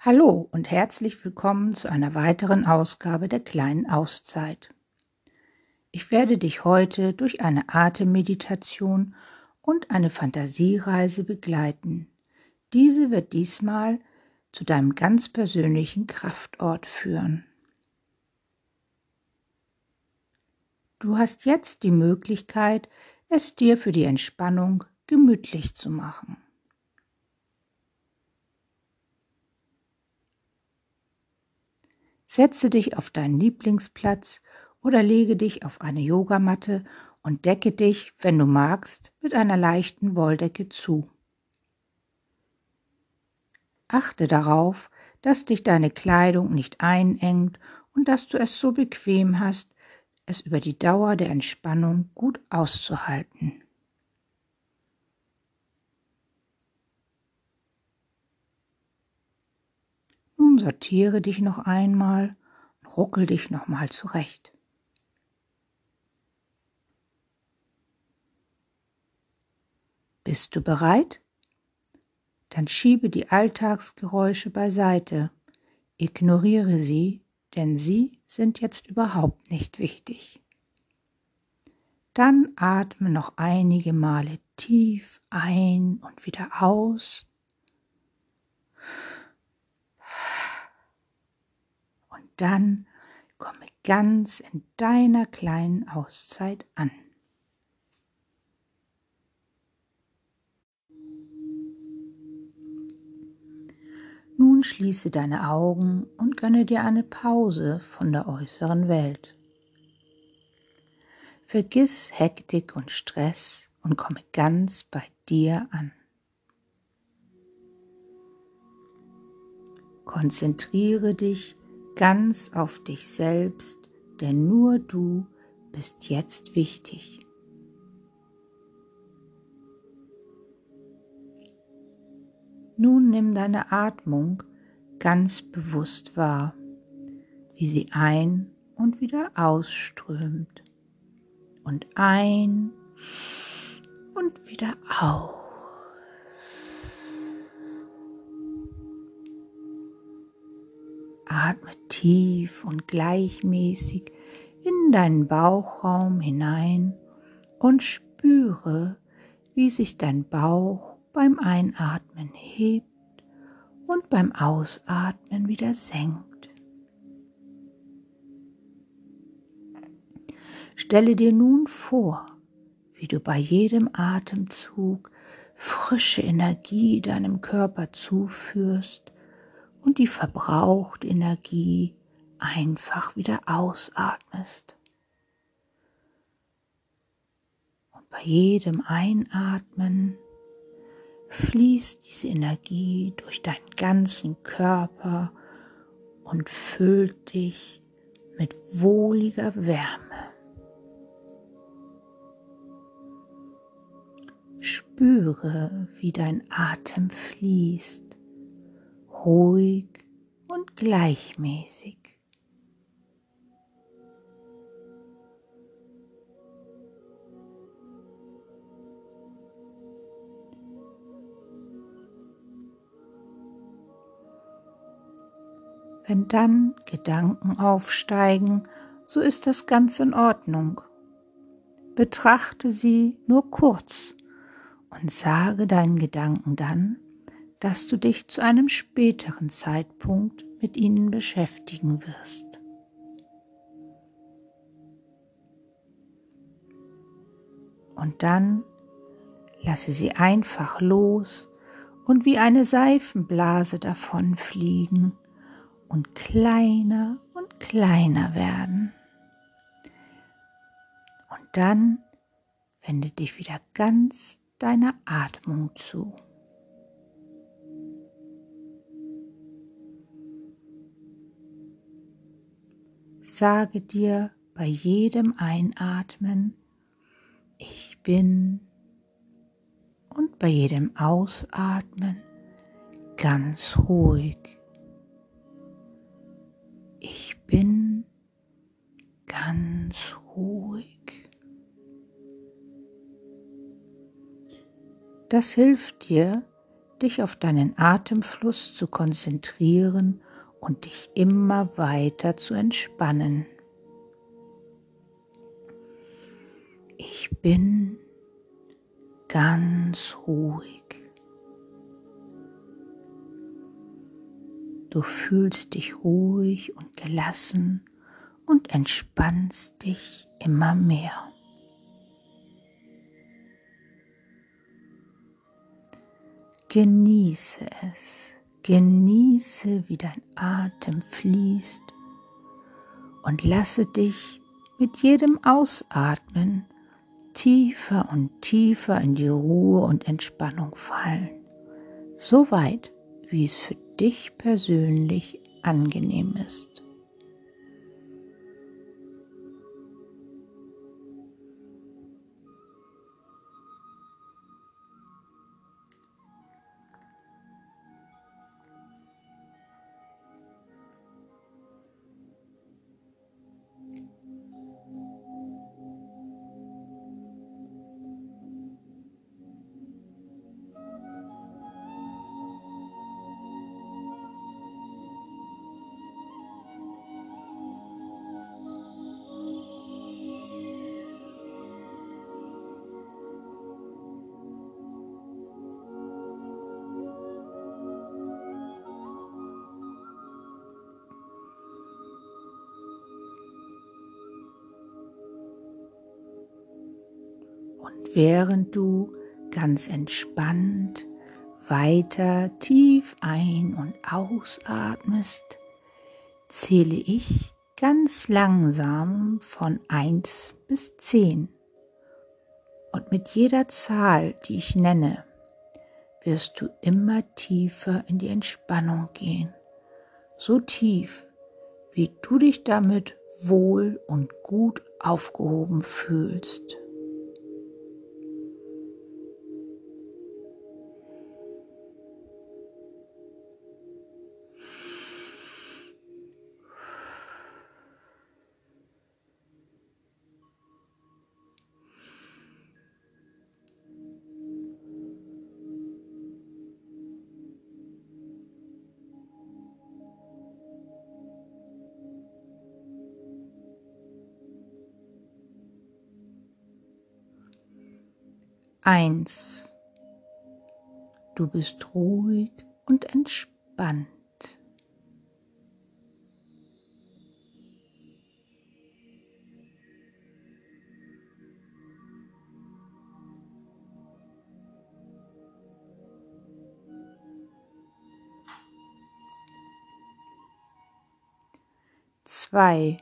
Hallo und herzlich willkommen zu einer weiteren Ausgabe der kleinen Auszeit. Ich werde dich heute durch eine Atemmeditation und eine Fantasiereise begleiten. Diese wird diesmal zu deinem ganz persönlichen Kraftort führen. Du hast jetzt die Möglichkeit, es dir für die Entspannung gemütlich zu machen. Setze dich auf deinen Lieblingsplatz oder lege dich auf eine Yogamatte und decke dich, wenn du magst, mit einer leichten Wolldecke zu. Achte darauf, dass dich deine Kleidung nicht einengt und dass du es so bequem hast, es über die Dauer der Entspannung gut auszuhalten. Sortiere dich noch einmal und ruckel dich noch mal zurecht. Bist du bereit? Dann schiebe die Alltagsgeräusche beiseite, ignoriere sie, denn sie sind jetzt überhaupt nicht wichtig. Dann atme noch einige Male tief ein und wieder aus dann komme ganz in deiner kleinen Auszeit an. Nun schließe deine Augen und gönne dir eine Pause von der äußeren Welt. Vergiss Hektik und Stress und komme ganz bei dir an. Konzentriere dich ganz auf dich selbst, denn nur du bist jetzt wichtig. Nun nimm deine Atmung ganz bewusst wahr, wie sie ein und wieder ausströmt und ein und wieder aus. Atme tief und gleichmäßig in deinen Bauchraum hinein und spüre, wie sich dein Bauch beim Einatmen hebt und beim Ausatmen wieder senkt. Stelle dir nun vor, wie du bei jedem Atemzug frische Energie deinem Körper zuführst und die verbrauchte Energie einfach wieder ausatmest. Und bei jedem Einatmen fließt diese Energie durch deinen ganzen Körper und füllt dich mit wohliger Wärme. Spüre, wie dein Atem fließt ruhig und gleichmäßig. Wenn dann Gedanken aufsteigen, so ist das ganz in Ordnung. Betrachte sie nur kurz und sage deinen Gedanken dann, dass du dich zu einem späteren Zeitpunkt mit ihnen beschäftigen wirst. Und dann lasse sie einfach los und wie eine Seifenblase davonfliegen und kleiner und kleiner werden. Und dann wende dich wieder ganz deiner Atmung zu. Sage dir bei jedem Einatmen, ich bin und bei jedem Ausatmen ganz ruhig. Ich bin ganz ruhig. Das hilft dir, dich auf deinen Atemfluss zu konzentrieren und dich immer weiter zu entspannen. Ich bin ganz ruhig. Du fühlst dich ruhig und gelassen und entspannst dich immer mehr. Genieße es, genieße, wie dein Atem fließt und lasse dich mit jedem Ausatmen tiefer und tiefer in die Ruhe und Entspannung fallen, so weit, wie es für dich persönlich angenehm ist. Während du ganz entspannt weiter tief ein- und ausatmest, zähle ich ganz langsam von 1 bis 10. Und mit jeder Zahl, die ich nenne, wirst du immer tiefer in die Entspannung gehen. So tief, wie du dich damit wohl und gut aufgehoben fühlst. Eins. Du bist ruhig und entspannt. Zwei.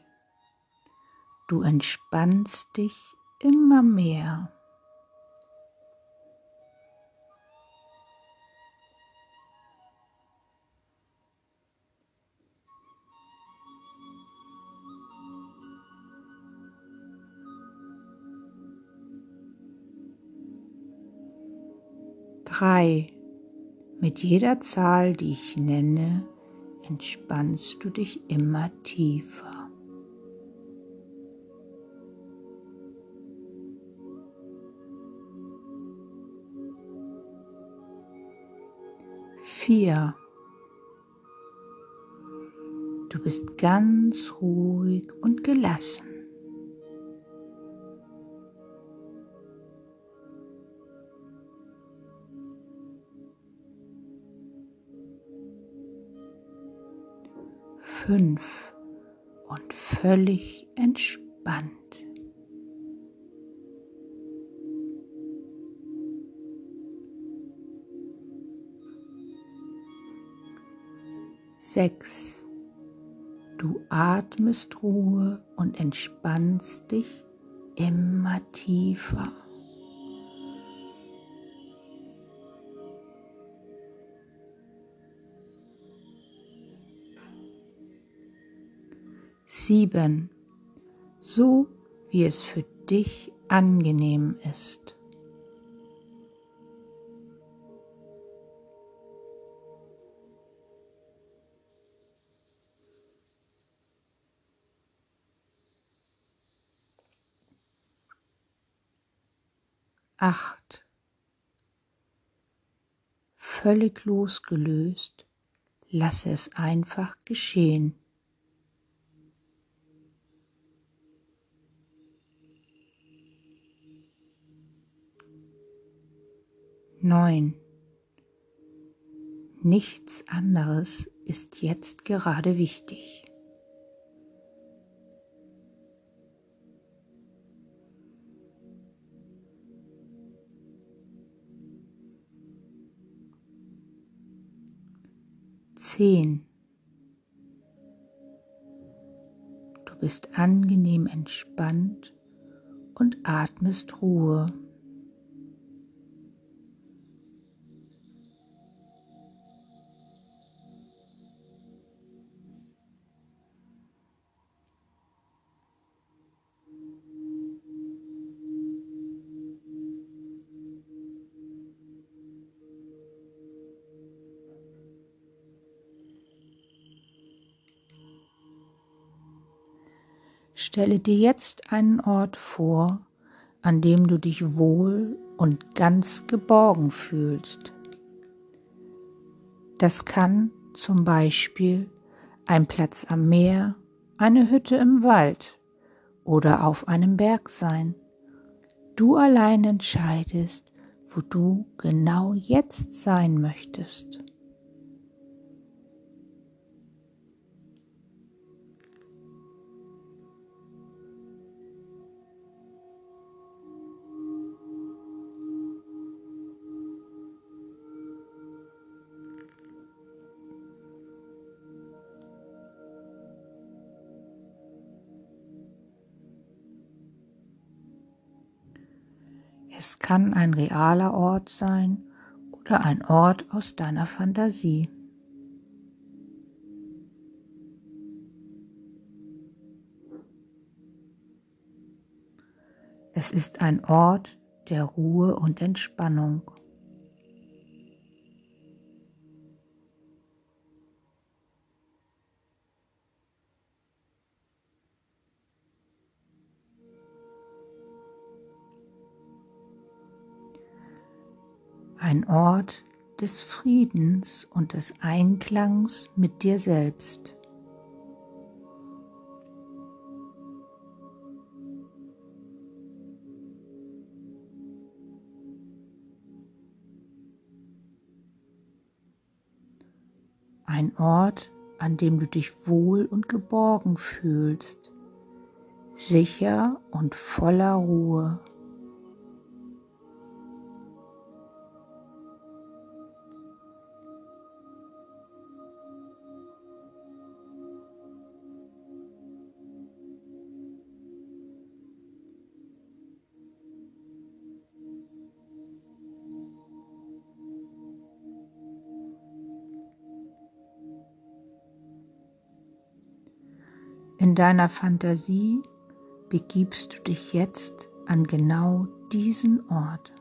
Du entspannst dich immer mehr. Drei. Mit jeder Zahl, die ich nenne, entspannst du dich immer tiefer. Du bist ganz ruhig und gelassen. Fünf und völlig entspannt. Sechs. Du atmest Ruhe und entspannst dich immer tiefer. Sieben, so wie es für dich angenehm ist. Acht, völlig losgelöst. Lasse es einfach geschehen. Neun. Nichts anderes ist jetzt gerade wichtig. Zehn. Du bist angenehm entspannt und atmest Ruhe. Stelle dir jetzt einen Ort vor, an dem du dich wohl und ganz geborgen fühlst. Das kann zum Beispiel ein Platz am Meer, eine Hütte im Wald oder auf einem Berg sein. Du allein entscheidest, wo du genau jetzt sein möchtest. Kann ein realer Ort sein oder ein Ort aus deiner Fantasie. Es ist ein Ort der Ruhe und Entspannung. Ort des Friedens und des Einklangs mit dir selbst. Ein Ort, an dem du dich wohl und geborgen fühlst, sicher und voller Ruhe. Deiner Fantasie begibst du dich jetzt an genau diesen Ort.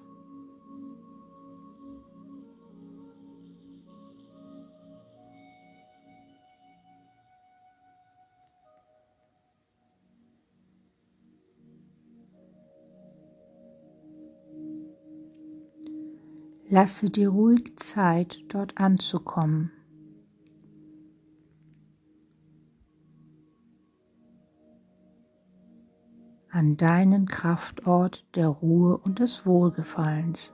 Lasse dir ruhig Zeit, dort anzukommen. An deinen Kraftort der Ruhe und des Wohlgefallens.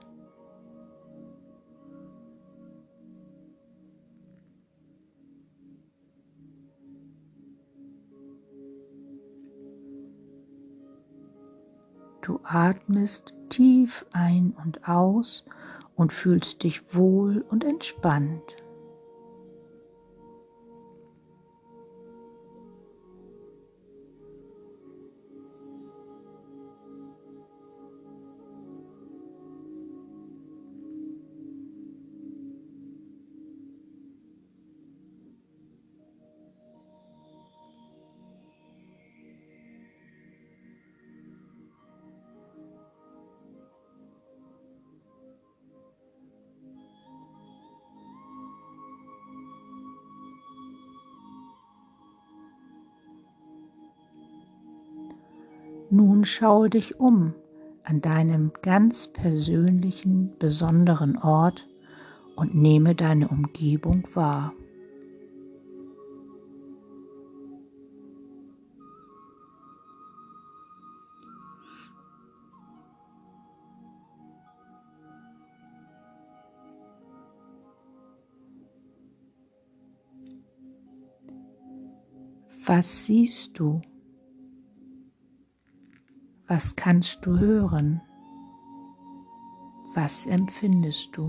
Du atmest tief ein und aus und fühlst dich wohl und entspannt. Nun schaue dich um an deinem ganz persönlichen, besonderen Ort und nehme deine Umgebung wahr. Was siehst du? Was kannst du hören? Was empfindest du?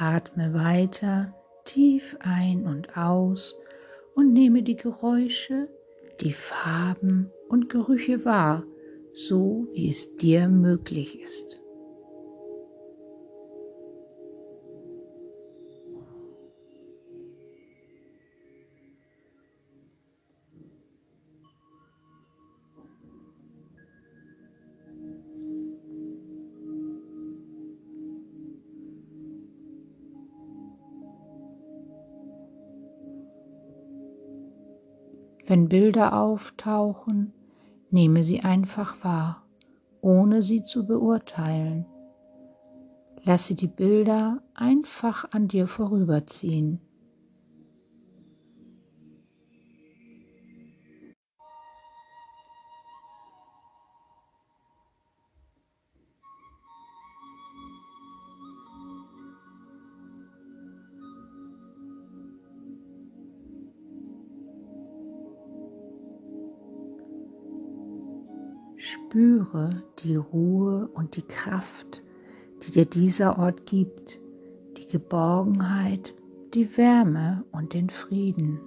Atme weiter tief ein und aus und nehme die Geräusche, die Farben und Gerüche wahr, so wie es dir möglich ist. Wenn Bilder auftauchen, nehme sie einfach wahr, ohne sie zu beurteilen. Lasse die Bilder einfach an dir vorüberziehen. Spüre die Ruhe und die Kraft, die dir dieser Ort gibt, die Geborgenheit, die Wärme und den Frieden.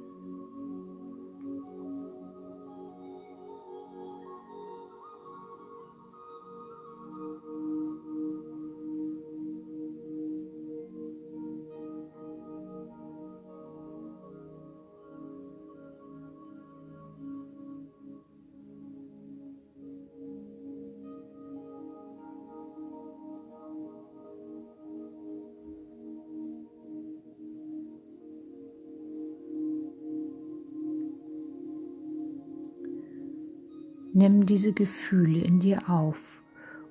Diese Gefühle in dir auf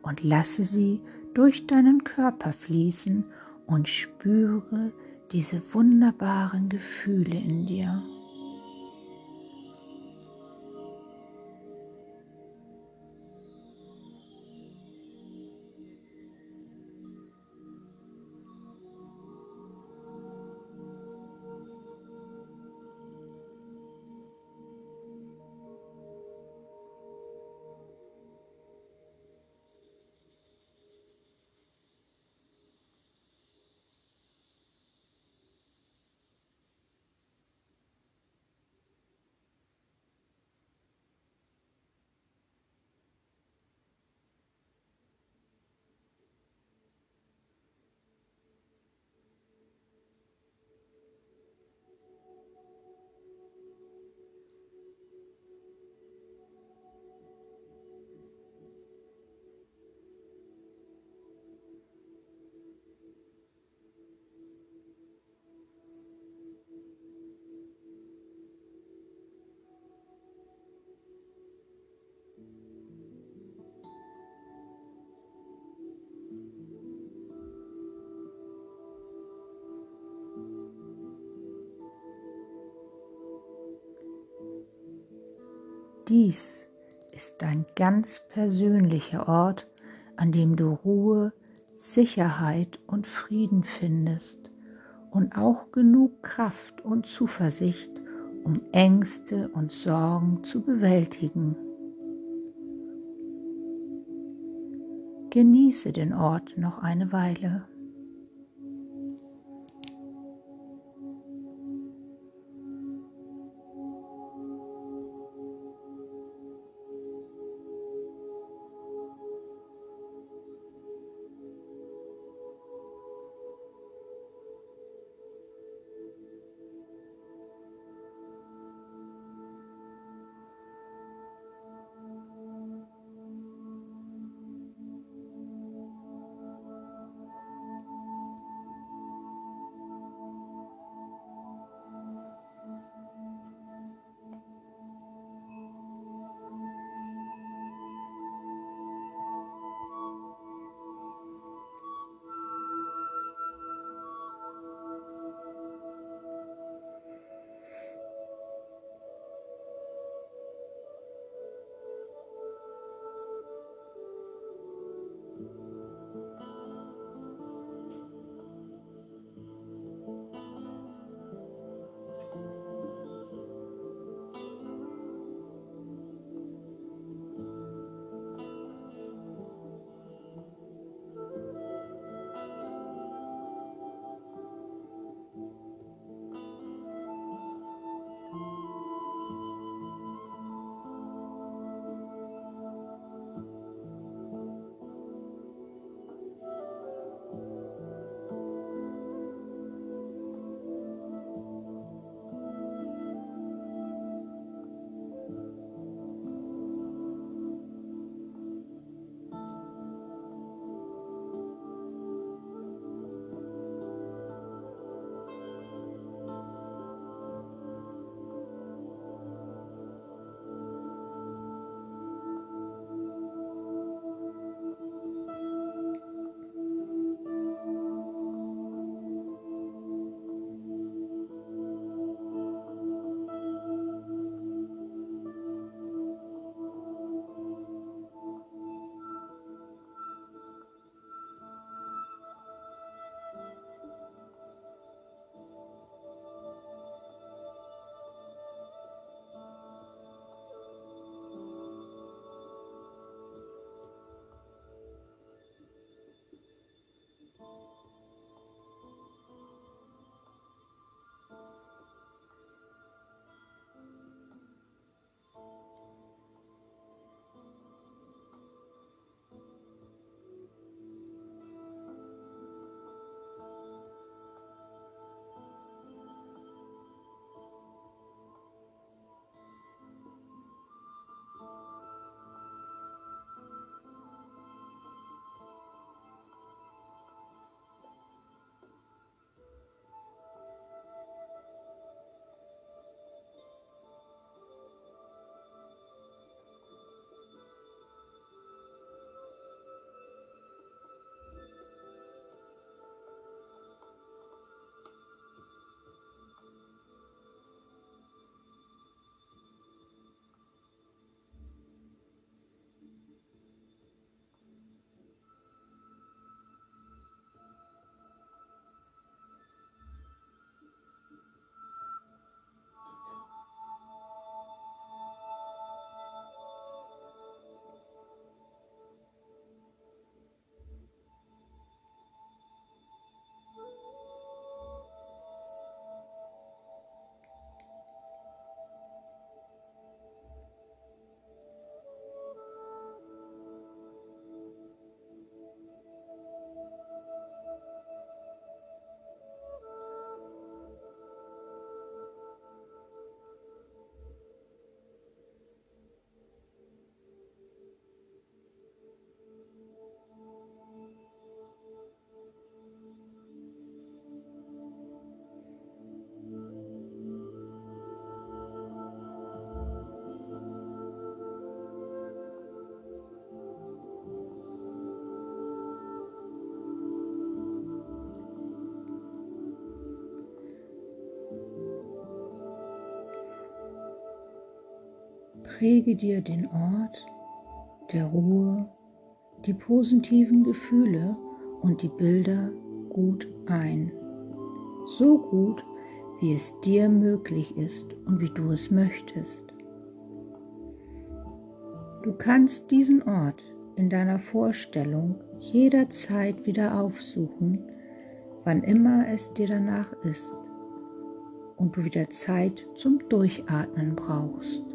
und lasse sie durch deinen Körper fließen und spüre diese wunderbaren Gefühle in dir. Dies ist dein ganz persönlicher Ort, an dem du Ruhe, Sicherheit und Frieden findest und auch genug Kraft und Zuversicht, um Ängste und Sorgen zu bewältigen. Genieße den Ort noch eine Weile. Präge dir den Ort der Ruhe, die positiven Gefühle und die Bilder gut ein. So gut, wie es dir möglich ist und wie du es möchtest. Du kannst diesen Ort in deiner Vorstellung jederzeit wieder aufsuchen, wann immer es dir danach ist und du wieder Zeit zum Durchatmen brauchst.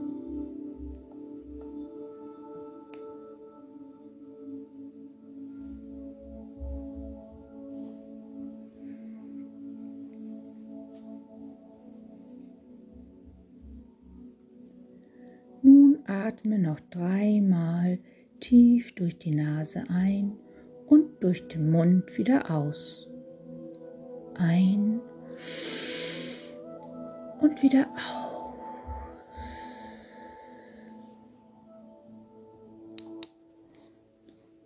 Atme noch dreimal tief durch die Nase ein und durch den Mund wieder aus. Ein und wieder aus.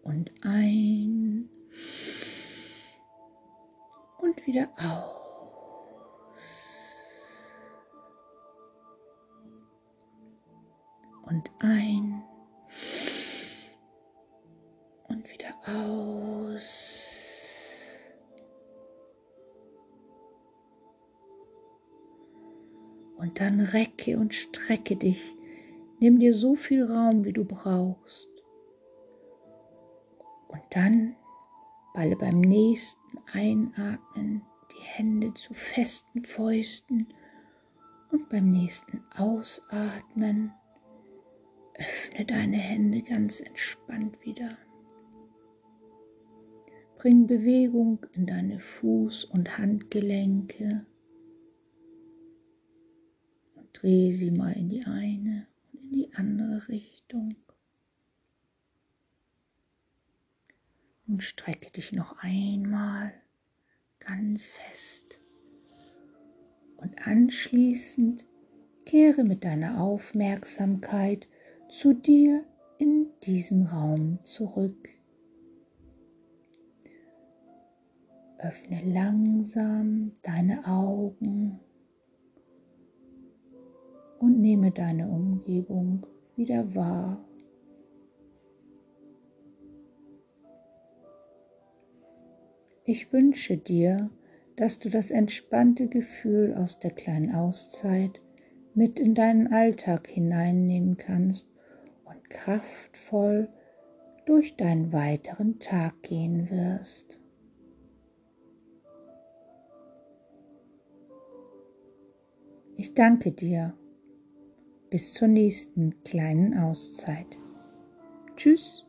Und ein und wieder aus. Und ein und wieder aus. Und dann recke und strecke dich. Nimm dir so viel Raum, wie du brauchst. Und dann balle beim nächsten Einatmen die Hände zu festen Fäusten und beim nächsten Ausatmen öffne deine Hände ganz entspannt wieder. Bring Bewegung in deine Fuß- und Handgelenke Dreh sie mal in die eine und in die andere Richtung. Und strecke dich noch einmal ganz fest. Und anschließend kehre mit deiner Aufmerksamkeit zu dir in diesen Raum zurück. Öffne langsam deine Augen und nehme deine Umgebung wieder wahr. Ich wünsche dir, dass du das entspannte Gefühl aus der kleinen Auszeit mit in deinen Alltag hineinnehmen kannst kraftvoll durch deinen weiteren Tag gehen wirst. Ich danke dir bis zur nächsten kleinen Auszeit. Tschüss.